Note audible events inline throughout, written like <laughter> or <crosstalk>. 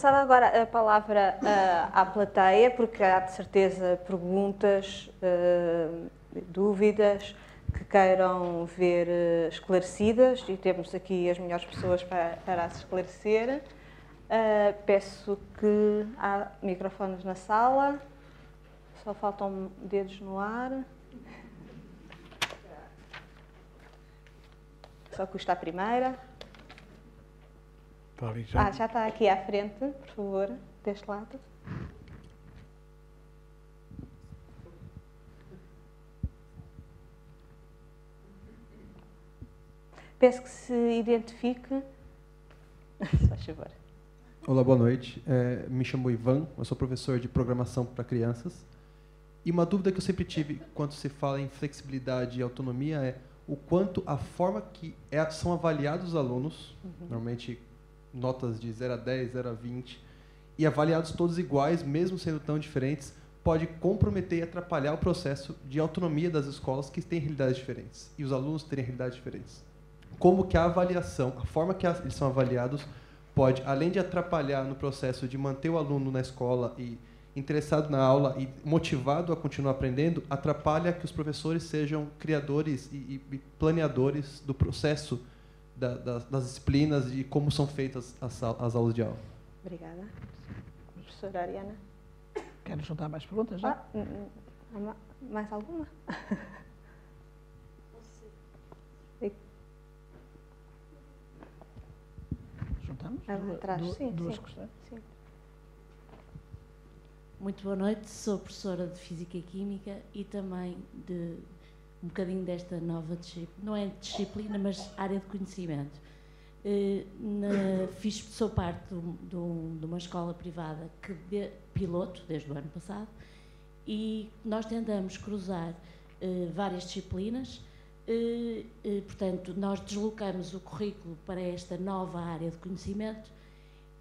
Passava agora a palavra uh, à plateia, porque há de certeza perguntas, uh, dúvidas que queiram ver uh, esclarecidas e temos aqui as melhores pessoas para, para as esclarecer. peço que há microfones na sala, só faltam dedos no ar. Só custa a primeira. Está ali já. Ah, já está aqui à frente, por favor, deste lado. Peço que se identifique. Se <laughs> faz favor. Olá, boa noite. É, me chamo Ivan, eu sou professor de programação para crianças. E uma dúvida que eu sempre tive quando se fala em flexibilidade e autonomia é o quanto a forma que é, são avaliados os alunos, uhum. normalmente notas de 0 a 10, 0 a 20, e avaliados todos iguais, mesmo sendo tão diferentes, pode comprometer e atrapalhar o processo de autonomia das escolas que têm realidades diferentes e os alunos terem realidades diferentes. Como que a avaliação, a forma que eles são avaliados, pode, além de atrapalhar no processo de manter o aluno na escola e interessado na aula e motivado a continuar aprendendo, atrapalha que os professores sejam criadores e, e planeadores do processo da, das, das, disciplinas e como são feitas as, as aulas de aula. Obrigada. Professora Ariana. Quero juntar mais perguntas já? Ah, mais alguma? Juntamos? Atrás, du sim, duas sim. questões? Sim. Muito boa noite, sou professora de Física e Química e também de um bocadinho desta nova disciplina, não é disciplina, mas área de conhecimento. Uh, na, fiz, sou parte de, um, de, uma escola privada que de, piloto desde o ano passado e nós tentamos cruzar uh, várias disciplinas. Uh, portanto, nós deslocamos o currículo para esta nova área de conhecimento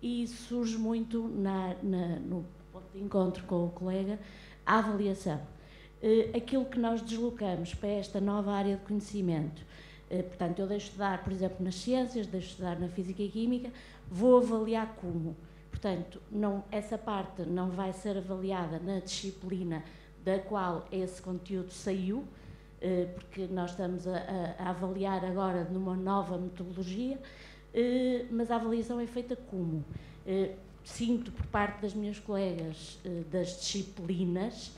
e surge muito na, na, no ponto de encontro com o colega a avaliação aquilo que nós deslocamos para esta nova área de conhecimento. Uh, portanto, eu deixo de estudar, por exemplo, nas ciências, deixo de estudar na física e química, vou avaliar como. Portanto, não, essa parte não vai ser avaliada na disciplina da qual esse conteúdo saiu, uh, porque nós estamos a, a, avaliar agora numa nova metodologia, mas a avaliação é feita como? sinto por parte das minhas colegas das disciplinas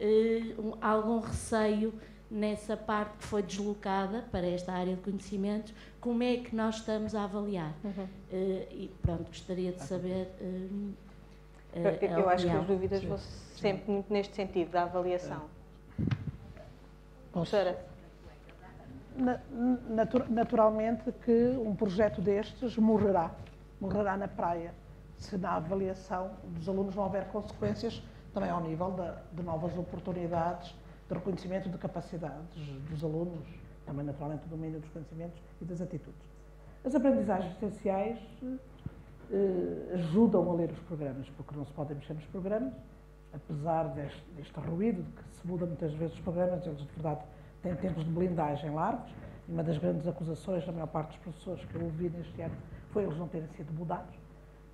uh, algum receio nessa parte que foi deslocada para esta área de conhecimento, como é que nós estamos a avaliar? Uhum. Uh, e pronto, gostaria de saber. Uh, eu, eu acho que as dúvidas vão sempre muito neste sentido, da avaliação. Professora? Naturalmente que um projeto destes morrerá, morrerá na praia, se na avaliação dos alunos não houver consequências também ao nível de, novas oportunidades de reconhecimento de capacidades dos alunos, também naturalmente do domínio dos conhecimentos e das atitudes. As aprendizagens essenciais eh, ajudam a ler os programas, porque não se pode mexer nos programas, apesar deste, deste ruído de que se muda muitas vezes os programas, eles de verdade têm tempos de blindagem largos, e uma das grandes acusações da maior parte dos professores que eu ouvi neste ano foi eles não terem sido mudados.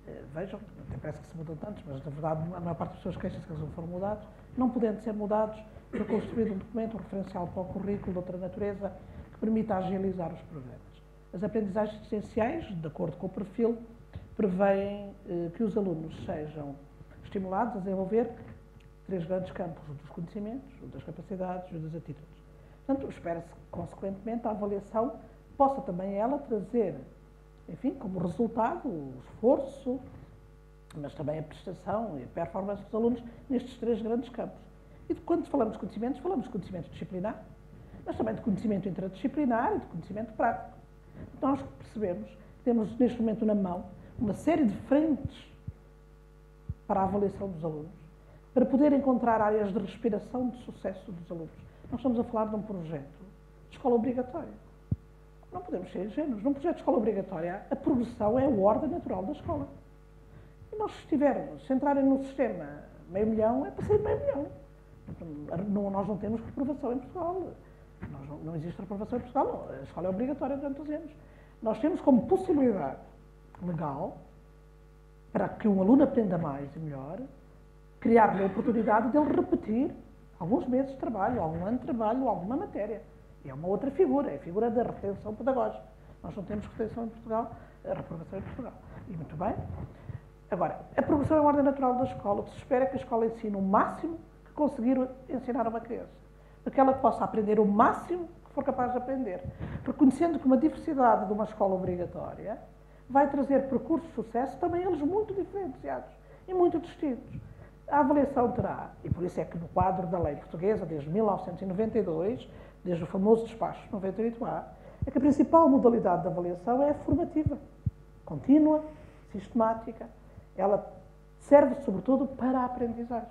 Eh, vejam, parece que se mudam tantos, mas na verdade a maior parte das pessoas queixam-se que eles não foram mudados, não podendo ser mudados, para construir um documento, um referencial para o currículo de outra natureza, que permita agilizar os programas. As aprendizagens essenciais, de acordo com o perfil, prevêem eh, que os alunos sejam estimulados a desenvolver três grandes campos, o dos conhecimentos, o das capacidades e o das atitudes. Portanto, espera-se que, consequentemente, a avaliação possa também ela trazer enfim, como resultado, o esforço, mas também a prestação e a performance dos alunos nestes três grandes campos. E quando falamos de conhecimentos, falamos de conhecimento disciplinar, mas também de conhecimento interdisciplinar e de conhecimento prático. Nós percebemos, temos neste momento na mão uma série de frentes para a avaliação dos alunos, para poder encontrar áreas de respiração de sucesso dos alunos. Nós estamos a falar de um projeto de escola obrigatória. Não podemos ser ingênuos. Num projeto de escola obrigatória, a progressão é a ordem natural da escola. E nós, se tivermos, se entrarem no sistema meio milhão, é para ser meio milhão. Não, nós não temos reprovação em Portugal. Não, não, existe reprovação em Portugal. A escola é obrigatória durante os anos. Nós temos como possibilidade legal para que um aluno aprenda mais e melhor, criar-lhe a oportunidade de ele repetir alguns meses de trabalho, algum ano de trabalho, alguma matéria. É uma outra figura, é a figura da retenção pedagógica. Nós não temos retenção em Portugal, a reprovação em Portugal. E muito bem. Agora, a progressão é uma ordem natural da escola. O que se espera é que a escola ensine o máximo que conseguir ensinar a uma criança. Para que ela possa aprender o máximo que for capaz de aprender. Reconhecendo que uma diversidade de uma escola obrigatória vai trazer percursos de sucesso, também eles muito diferenciados e muito distintos. A avaliação terá, e por isso é que no quadro da lei portuguesa, desde 1992, desde o famoso despacho 98A, é que a principal modalidade de avaliação é a formativa, contínua, sistemática. Ela serve, sobretudo, para a aprendizagem.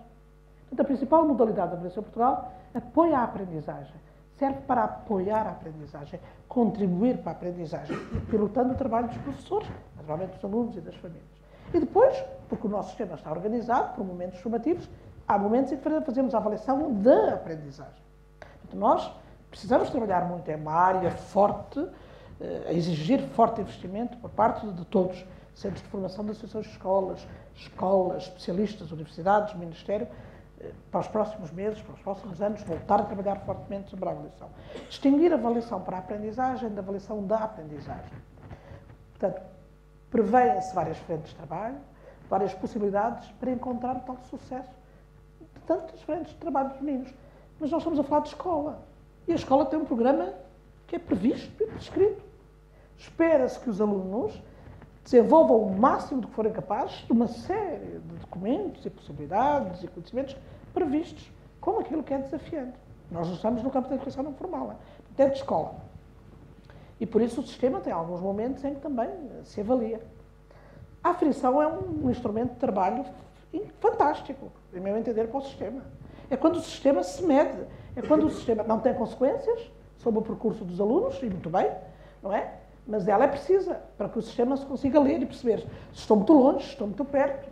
Portanto, a principal modalidade de avaliação em Portugal apoia a aprendizagem, serve para apoiar a aprendizagem, contribuir para a aprendizagem, pilotando o trabalho dos professores, naturalmente dos alunos e das famílias. E depois, porque o nosso sistema está organizado por momentos formativos, há momentos em que fazemos a avaliação da aprendizagem. Portanto, nós precisamos trabalhar muito, é uma área forte, eh, a exigir forte investimento por parte de todos, centros de formação das associações de escolas, escolas, especialistas, universidades, Ministério, eh, para os próximos meses, para os próximos anos, voltar a trabalhar fortemente sobre a avaliação. Distinguir a avaliação para a aprendizagem da avaliação da aprendizagem. Portanto, prevêem-se várias frentes de trabalho, várias possibilidades para encontrar tal sucesso de tantas frentes de trabalho dos meninos. Mas nós estamos a falar de escola. E a escola tem um programa que é previsto e prescrito. Espera-se que os alunos desenvolvam o máximo do que forem capazes de uma série de documentos e possibilidades e conhecimentos previstos, como aquilo que é desafiante. Nós não estamos no campo da educação não formal, é de escola. E por isso o sistema tem alguns momentos em que também se avalia. A aferição é um instrumento de trabalho fantástico, em meu entender, para o sistema. É quando o sistema se mede, é quando o sistema não tem consequências sobre o percurso dos alunos, e muito bem, não é? Mas ela é precisa para que o sistema se consiga ler e perceber se estou muito longe, estou muito perto.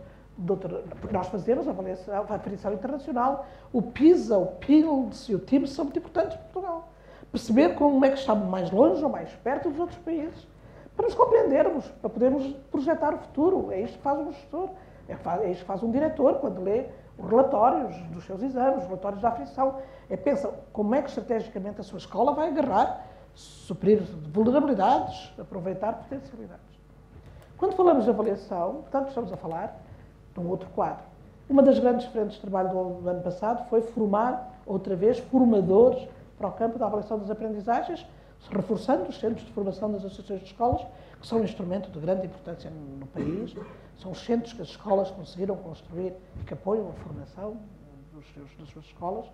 Porque nós fazemos a avaliação, a aferição internacional, o PISA, o PILS e o TIMS são muito importantes para Portugal. Perceber como é que estamos mais longe ou mais perto dos outros países para nos compreendermos, para podermos projetar o futuro. É isto que faz um gestor, é, é que faz um diretor quando lê os relatórios dos seus exames, os relatórios da aflição. É pensa como é que estrategicamente a sua escola vai agarrar, suprir vulnerabilidades, aproveitar potencialidades. Quando falamos de avaliação, portanto, estamos a falar de um outro quadro. Uma das grandes frentes de trabalho do ano passado foi formar, outra vez, formadores para o campo da avaliação das aprendizagens, reforçando os centros de formação das associações de escolas, que são um instrumento de grande importância no país, são os centros que as escolas conseguiram construir e que apoiam a formação dos seus, das suas escolas.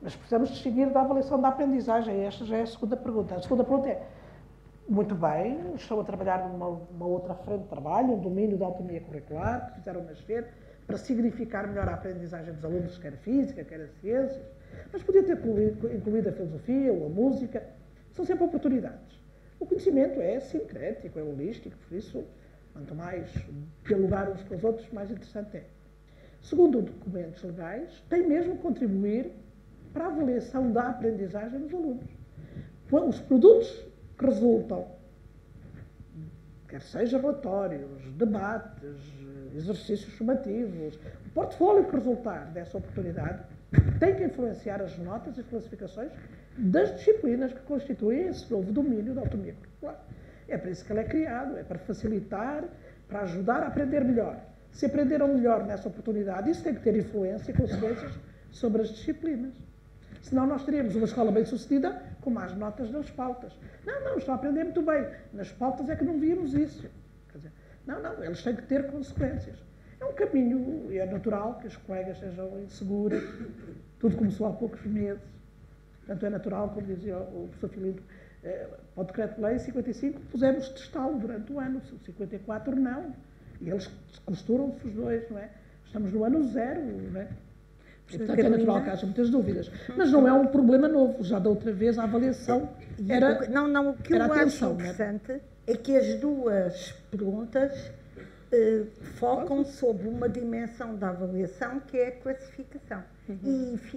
Mas precisamos distinguir da avaliação da aprendizagem. Esta já é a segunda pergunta. A segunda pergunta é: muito bem, estão a trabalhar numa outra frente de trabalho, um domínio da autonomia curricular, que fizeram nascer para significar melhor a aprendizagem dos alunos, quer a física, quer as ciências. Mas podia ter incluído a filosofia ou a música. São sempre oportunidades. O conhecimento é sincrético, é holístico, por isso, quanto mais dialogar uns com os outros, mais interessante é. Segundo documentos legais, tem mesmo que contribuir para a avaliação da aprendizagem dos alunos. Os produtos que resultam, quer seja relatórios, debates, exercícios formativos, o portfólio que resultar dessa oportunidade tem que influenciar as notas e classificações das disciplinas que constituem esse novo domínio da autonomia curricular. É para isso que ele é criado, é para facilitar, para ajudar a aprender melhor. Se aprenderam melhor nessa oportunidade, isso tem que ter influência e consequências sobre as disciplinas. Senão nós teríamos uma escola bem sucedida com más notas nas pautas. Não, não, estão a aprender muito bem. Nas pautas é que não víamos isso. Dizer, não, não, eles têm que ter consequências. É um caminho, e é natural que os colegas sejam inseguros. Tudo começou há poucos meses. Portanto, é natural, como dizia o professor Filipe, eh, para o decreto-lei 55 pusemos testá-lo durante o ano, 54 não. E eles costuram-se os dois, não é? Estamos no ano zero, não é? E, portanto, é natural que haja muitas dúvidas. Mas não é um problema novo. Já da outra vez a avaliação era. Não, não, o que eu atenção, acho interessante é? é que as duas perguntas eh, focam sobre uma dimensão da avaliação que é a classificação. Uhum.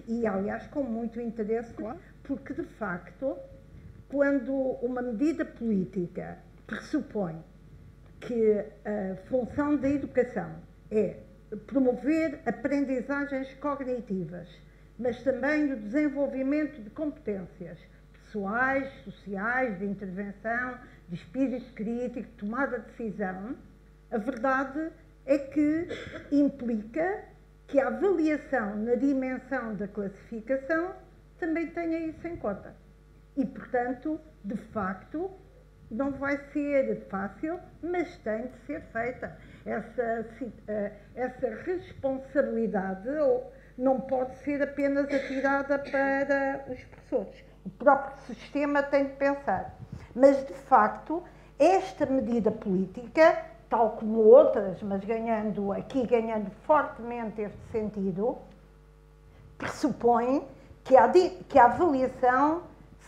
E, e, aliás, com muito interesse, claro. porque de facto, quando uma medida política pressupõe que a função da educação é promover aprendizagens cognitivas, mas também o desenvolvimento de competências pessoais, sociais, de intervenção, de espírito crítico, tomada de decisão, a verdade é que implica que a avaliação na dimensão da classificação também tenha isso em conta. E, portanto, de facto, não vai ser fácil, mas tem de ser feita. Essa, eh, essa responsabilidade não pode ser apenas atirada para os professores. O próprio sistema tem de pensar. Mas, de facto, esta medida política, tal como outras, mas ganhando aqui, ganhando fortemente este sentido, pressupõe que a, que a avaliação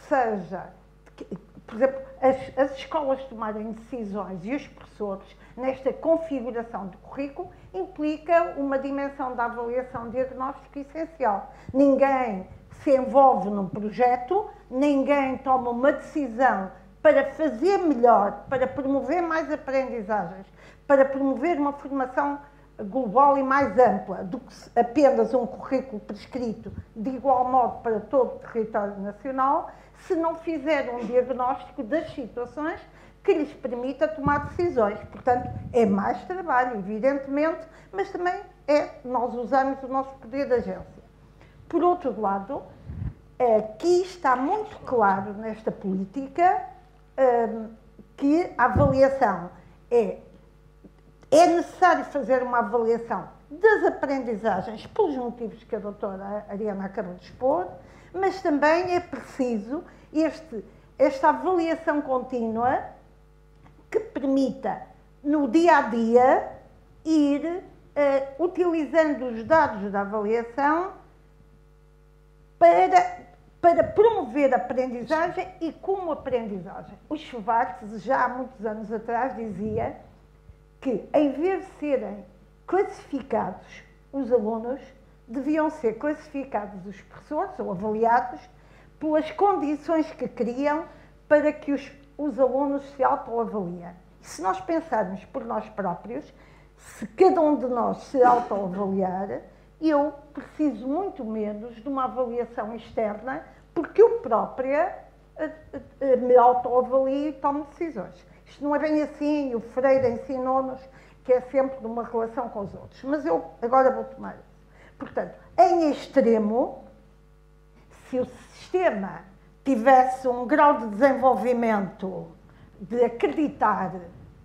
seja, que, por exemplo, as, as escolas tomarem decisões e os professores nesta configuração do currículo implica uma dimensão da avaliação diagnóstica essencial. Ninguém se envolve num projeto, ninguém toma uma decisão para fazer melhor, para promover mais aprendizagens, para promover uma formação global e mais ampla do que apenas um currículo prescrito de igual modo para todo o território nacional, se não fizer um diagnóstico das situações que lhes permita tomar decisões. Portanto, é mais trabalho, evidentemente, mas também é, nós usamos o nosso poder de agência. Por outro lado, aqui está muito claro nesta política hum, que a avaliação é é necessário fazer uma avaliação das aprendizagens, pelos motivos que a doutora Ariana acabou de expor, mas também é preciso este, esta avaliação contínua que permita, no dia a dia, ir uh, utilizando os dados da avaliação para, para promover a aprendizagem e como aprendizagem. O Schwartz, já há muitos anos atrás, dizia que, em vez de serem classificados os alunos, deviam ser classificados os professores ou avaliados pelas condições que criam para que os, os alunos se autoavaliem. Se nós pensarmos por nós próprios, se cada um de nós se autoavaliar, eu preciso muito menos de uma avaliação externa, porque eu própria eh, eh, me autoavalio e tomo decisões. Isto não é bem assim, o Freire ensinou-nos que é sempre numa relação com os outros. Mas eu agora vou tomar isso. Portanto, em extremo, se o sistema tivesse um grau de desenvolvimento de acreditar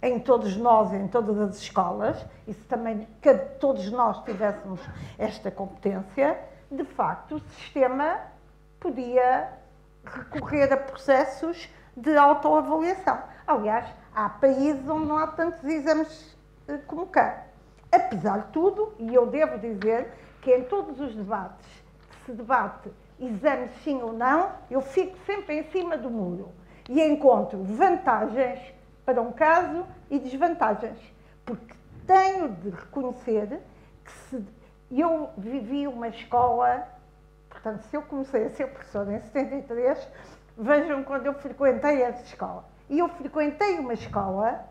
em todos nós, em todas as escolas, e se também que todos nós tivéssemos esta competência, de facto o sistema podia recorrer a processos de autoavaliação. Aliás, há países onde não há tantos exames eh, como cá. Apesar de tudo, e eu devo dizer que em todos os debates que se debate exames sim ou não, eu fico sempre em cima do muro e encontro vantagens para um caso e desvantagens. Porque tenho de reconhecer que se eu vivi uma escola, portanto, se eu comecei a ser professora em 73, vejam quando eu frequentei essa escola. E eu frequentei uma escola,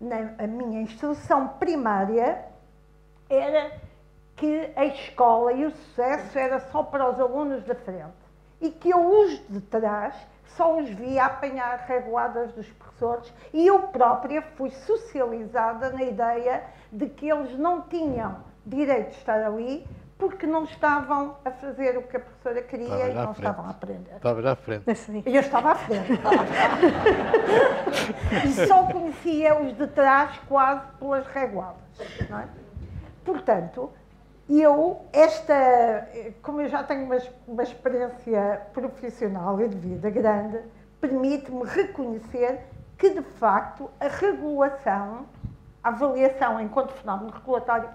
na minha instrução primária, era que a escola e o sucesso era só para os alunos da frente. E que eu os de trás só os via apanhar reguladas dos professores e eu própria fui socializada na ideia de que eles não tinham direito de estar ali porque não estavam a fazer o que a professora queria e não frente. estavam a aprender. Estava à frente. E eu estava à frente. e <laughs> só conhecia os de trás quase pelas reguadas. É? Portanto, eu, esta, como eu já tenho uma, uma experiência profissional e de vida grande, permite-me reconhecer que, de facto, a regulação, a avaliação enquanto fenómeno regulatório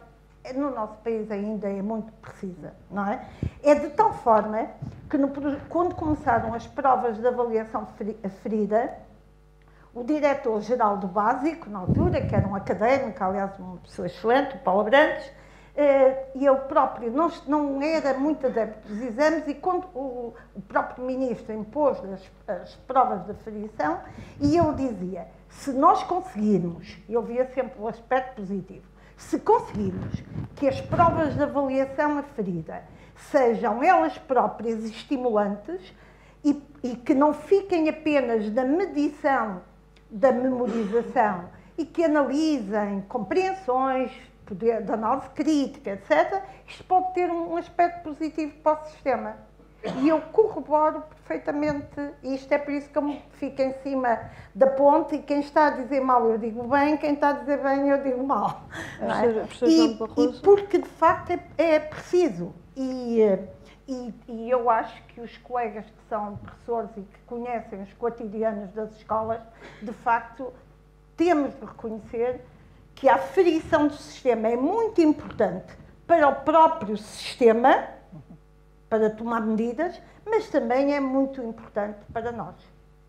no nosso país ainda é muito precisa, não é? É de tal forma que no, quando começaram as provas de avaliação ferida, o diretor-geral do Básico, na altura, que era um académico, aliás, uma pessoa excelente, o Paulo Brandes, eh, e eu próprio não, não era muito adepto dos exames e quando o, o próprio ministro impôs as, as provas de aferição, e eu dizia, Se nós conseguirmos, eu via sempre o aspecto positivo, se conseguirmos que as provas de avaliação aferida sejam elas próprias estimulantes e, e que não fiquem apenas na medição da memorização e que analisem compreensões, poder de análise crítica, etc., isto pode ter um aspecto positivo para o sistema. E eu corroboro perfeitamente isto, é por isso que eu fico em cima da ponte e quem está a dizer mal eu digo bem, quem está a dizer bem eu digo mal. É? E, e, porque de facto é, é preciso. E, e, e, eu acho que os colegas que são professores e que conhecem os cotidianos das escolas, de facto, temos de reconhecer que a aferição do sistema é muito importante para o próprio sistema, para tomar medidas, mas também é muito importante para nós.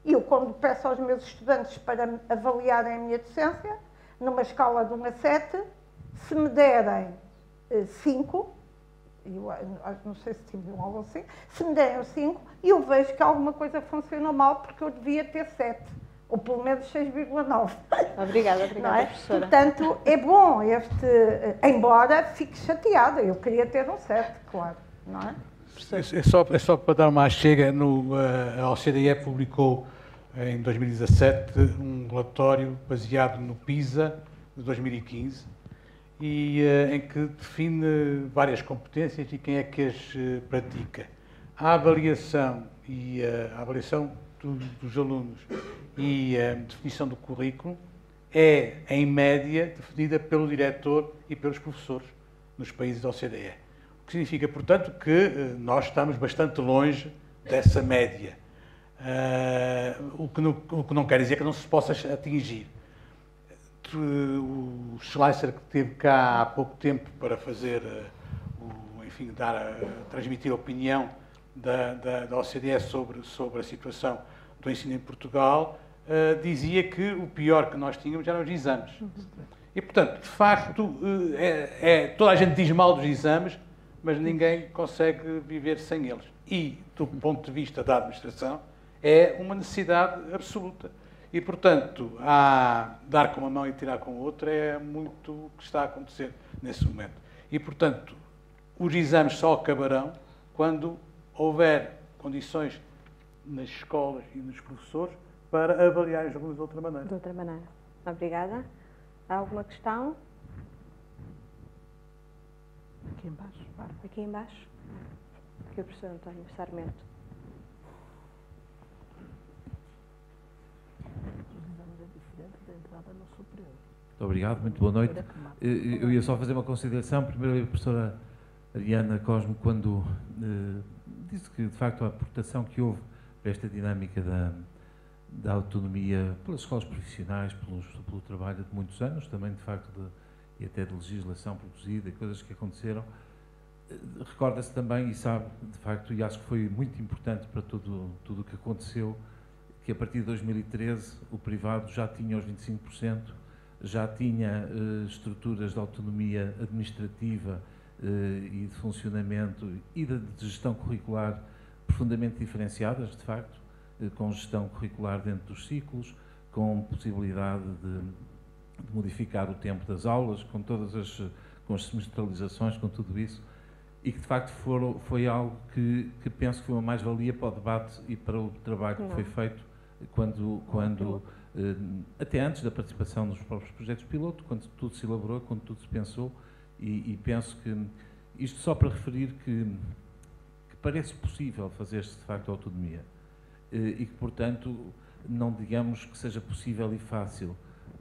Eu, quando peço aos meus estudantes para avaliarem a minha docência, numa escala de 1 a 7, se me derem 5, eh, eu não sei se tive um algo assim, se me derem 5, eu vejo que alguma coisa funcionou mal porque eu devia ter 7 ou pelo menos 6,9. <laughs> Obrigada, obrigada, é? professora. Portanto, é bom este, embora fique chateada, eu queria ter um 7, claro, não é? É só, é só para dar uma chega, no, eh, a OCDE publicou eh, em 2017 um relatório baseado no PISA de 2015 e uh, em que define várias competências e quem é que as pratica. A avaliação e a avaliação do, dos alunos e a definição do currículo é, em média, definida pelo diretor e pelos professores nos países da OCDE. Que significa, portanto, que eh, nós estamos bastante longe dessa média. Uh, o, que não, o, que não, quer dizer que não se possa atingir. O Schleicher, que esteve cá há pouco tempo para fazer, uh, o, enfim, dar, uh, transmitir a opinião da, da, da OCDE sobre, sobre a situação do ensino em Portugal, uh, dizia que o pior que nós tínhamos eram os exames. E, portanto, de facto, é, é, toda a gente diz mal dos exames, mas ninguém consegue viver sem eles. E, do ponto de vista da administração, é uma necessidade absoluta. E, portanto, a dar com uma mão e tirar com a outra é muito o que está a acontecer nesse momento. E, portanto, os exames só acabarão quando houver condições nas escolas e nos professores para avaliar os alunos de outra maneira. De outra maneira. Obrigada. Há alguma questão? Aqui embaixo. Aqui embaixo. Aqui o professor António Sarmento. Muito obrigado, muito boa noite. Eu ia só fazer uma consideração. Primeiro, a professora Ariana Cosmo, quando eh, disse que, de facto, a aportação que houve esta dinâmica da, da autonomia pelas escolas profissionais, pelos, pelo trabalho de muitos anos, também de facto de, e até de legislação produzida coisas que aconteceram. Eh, recorda-se também e sabe, de facto, e acho que foi muito importante para tudo, tudo o que aconteceu, que a partir de 2013 o privado já tinha os 25%, já tinha uh, estruturas de autonomia administrativa uh, e de funcionamento e de, de gestão curricular profundamente diferenciadas, de facto, eh, com gestão curricular dentro dos ciclos, com possibilidade de, de modificar o tempo das aulas, com todas as com as semestralizações, com tudo isso, e que de facto foi algo que, que penso que foi uma mais-valia para o debate e para o trabalho Não. que foi feito quando, quando eh, até antes da participação nos próprios projetos piloto, quando tudo se elaborou, quando tudo se pensou, e, e penso que isto só para referir que parece possível fazer-se de facto autonomia eh, e que, portanto, não digamos que seja possível e fácil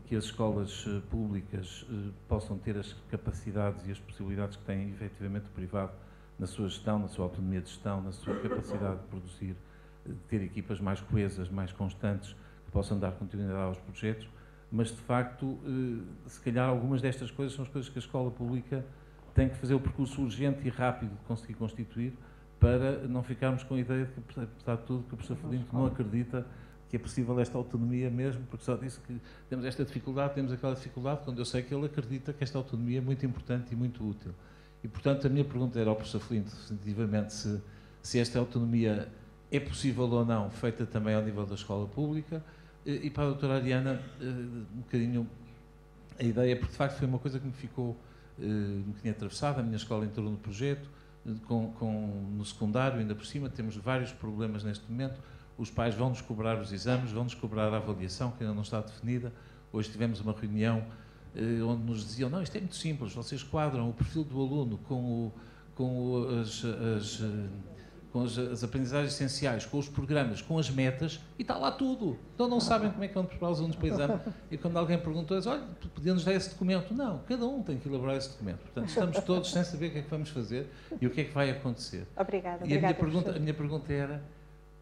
que as escolas eh, públicas eh, possam ter as capacidades e as possibilidades que tem efetivamente o privado na sua gestão, na sua autonomia de gestão, na sua capacidade de produzir, de ter equipas mais coesas, mais constantes, que possam dar continuidade aos projetos, mas de facto, se calhar algumas destas coisas são as coisas que a escola pública tem que fazer o percurso urgente e rápido de conseguir constituir, para não ficarmos com a ideia de que, apesar de tudo, que o professor Felinto não acredita que é possível esta autonomia mesmo, porque só disse que temos esta dificuldade, temos aquela dificuldade, quando eu sei que ele acredita que esta autonomia é muito importante e muito útil. E, portanto, a minha pergunta era ao professor Felinto, definitivamente, se, se esta autonomia é possível ou não, feita também ao nível da escola pública, E para a doutora Ariana, um bocadinho a ideia, porque de facto foi uma coisa que me ficou um bocadinho atravessada. A minha escola entrou no projeto, com, com, no secundário, ainda por cima, temos vários problemas neste momento. Os pais vão-nos cobrar os exames, vão-nos cobrar a avaliação, que ainda não está definida. Hoje tivemos uma reunião eh, onde nos diziam: não, isto é muito simples, vocês quadram o perfil do aluno com, o, com as, as com as, as, aprendizagens essenciais, com os programas, com as metas, e está lá tudo. Então não sabem como é que vão preparar os alunos para o exame. E quando alguém perguntou, diz, olha, podemos dar esse documento? Não, cada um tem que elaborar esse documento. Portanto, estamos todos sem saber o que é que vamos fazer e o que é que vai acontecer. Obrigada. E a minha, pergunta, a minha pergunta era,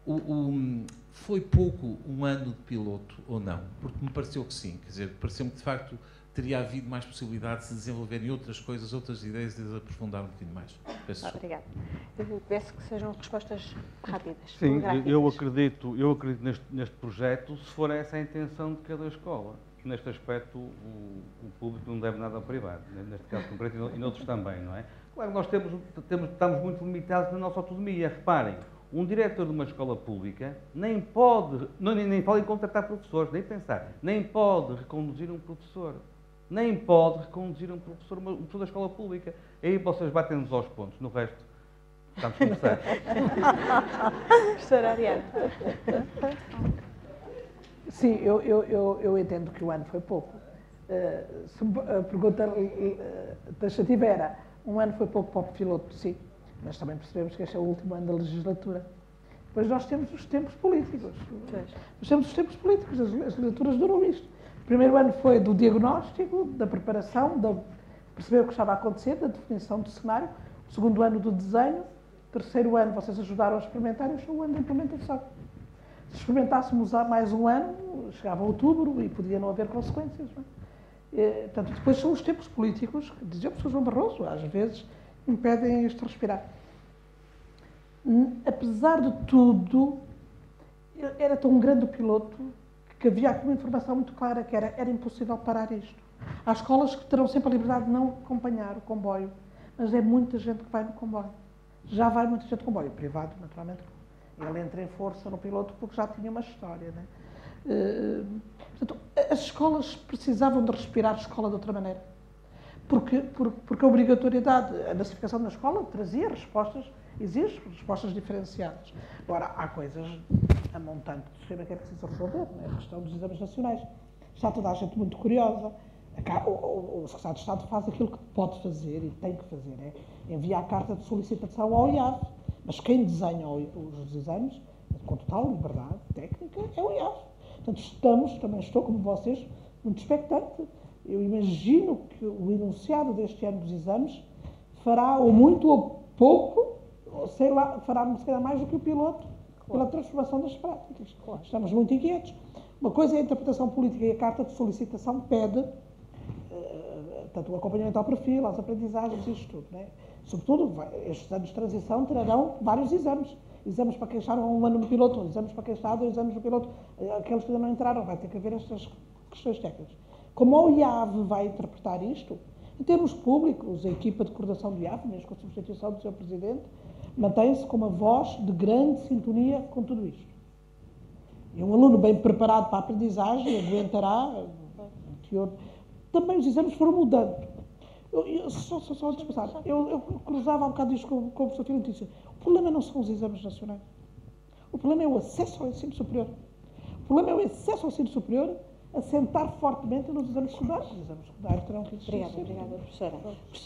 o, o, foi pouco um ano de piloto ou não? Porque me pareceu que sim. Quer dizer, pareceu-me que de facto teria havido mais possibilidade de se desenvolverem outras coisas, outras ideias e de aprofundar um bocadinho mais. Peço Obrigada. Eu peço que sejam respostas rápidas. Sim, eu acredito, eu acredito neste, neste projeto se for essa a intenção de cada escola. Neste aspecto, o, o público não deve nada ao privado, neste caso concreto e noutros também, não é? Claro, nós temos, temos, estamos muito limitados na nossa autonomia. Reparem, um diretor de uma escola pública nem pode, não, nem, nem pode contratar professores, nem pensar, nem pode reconduzir um professor nem pode reconduzir um professor, um professor da escola pública. Aí vocês batem-nos aos pontos, no resto estamos conversados. Professora Ariana. Sim, eu, eu, eu, eu, entendo que o ano foi pouco. Uh, se a pergunta uh, taxativa era, um ano foi pouco para o piloto, sim, mas também percebemos que este é o último ano da legislatura. Depois nós temos os tempos políticos. Nós temos os tempos políticos, as, as legislaturas duram isto primeiro ano foi do diagnóstico, da preparação, de perceber o que estava a acontecer, da definição do cenário. O segundo ano do desenho. O terceiro ano vocês ajudaram a experimentar e o ano da implementação. Se experimentássemos há mais um ano, chegava outubro e podia não haver consequências. Não é? E, portanto, depois são os tempos políticos, que dizia o professor João Barroso, às vezes impedem este respirar. Apesar de tudo, era tão grande o piloto que havia aqui uma informação muito clara, que era, era impossível parar isto. Há escolas que terão sempre a liberdade de não acompanhar o comboio, mas é muita gente que vai no comboio. Já vai muita gente no comboio, privado, naturalmente. Ele entra em força no piloto porque já tinha uma história. Né? Uh, portanto, as escolas precisavam de respirar a escola de outra maneira. Porque, porque, porque a obrigatoriedade, a nacificação da escola trazia respostas, exige respostas diferenciadas. Agora, há coisas a montante do sistema que é preciso resolver, é? a questão dos exames nacionais. Está toda a gente muito curiosa. O Secretário de Estado faz aquilo que pode fazer e tem que fazer, é enviar a carta de solicitação ao IAV. Mas quem desenha os exames, com total liberdade técnica, é o IAV. Portanto, estamos, também estou como vocês, muito expectante. Eu imagino que o enunciado deste ano dos exames fará ou muito ou pouco, ou sei lá, fará se calhar mais do que o piloto pela transformação das práticas. Claro. Estamos muito inquietos. Uma coisa é a interpretação política e a carta de solicitação pede, uh, tanto o acompanhamento ao perfil, às aprendizagens, isto tudo. Né? Sobretudo, estes anos de transição trarão vários exames. Exames para quem está um ano no piloto, exames para quem está dois anos no piloto, eh, aqueles que ainda não entraram, vai ter que haver estas questões técnicas. Como o IAV vai interpretar isto, em termos públicos, a equipa de coordenação do IAV, mesmo com a substituição do seu Presidente, mantém-se com uma voz de grande sintonia com tudo isto. E um aluno bem preparado para a aprendizagem aguentará. Também os exames foram mudando. Eu, eu, só, só, só passar, eu, eu cruzava um bocado isto com, com o professor Filho disse, o problema não são os exames nacionais. O problema é o acesso ao ensino superior. O problema é o acesso ao ensino superior assentar fortemente nos exames secundários. Os exames secundários terão que existir. Obrigada, obrigada, professora.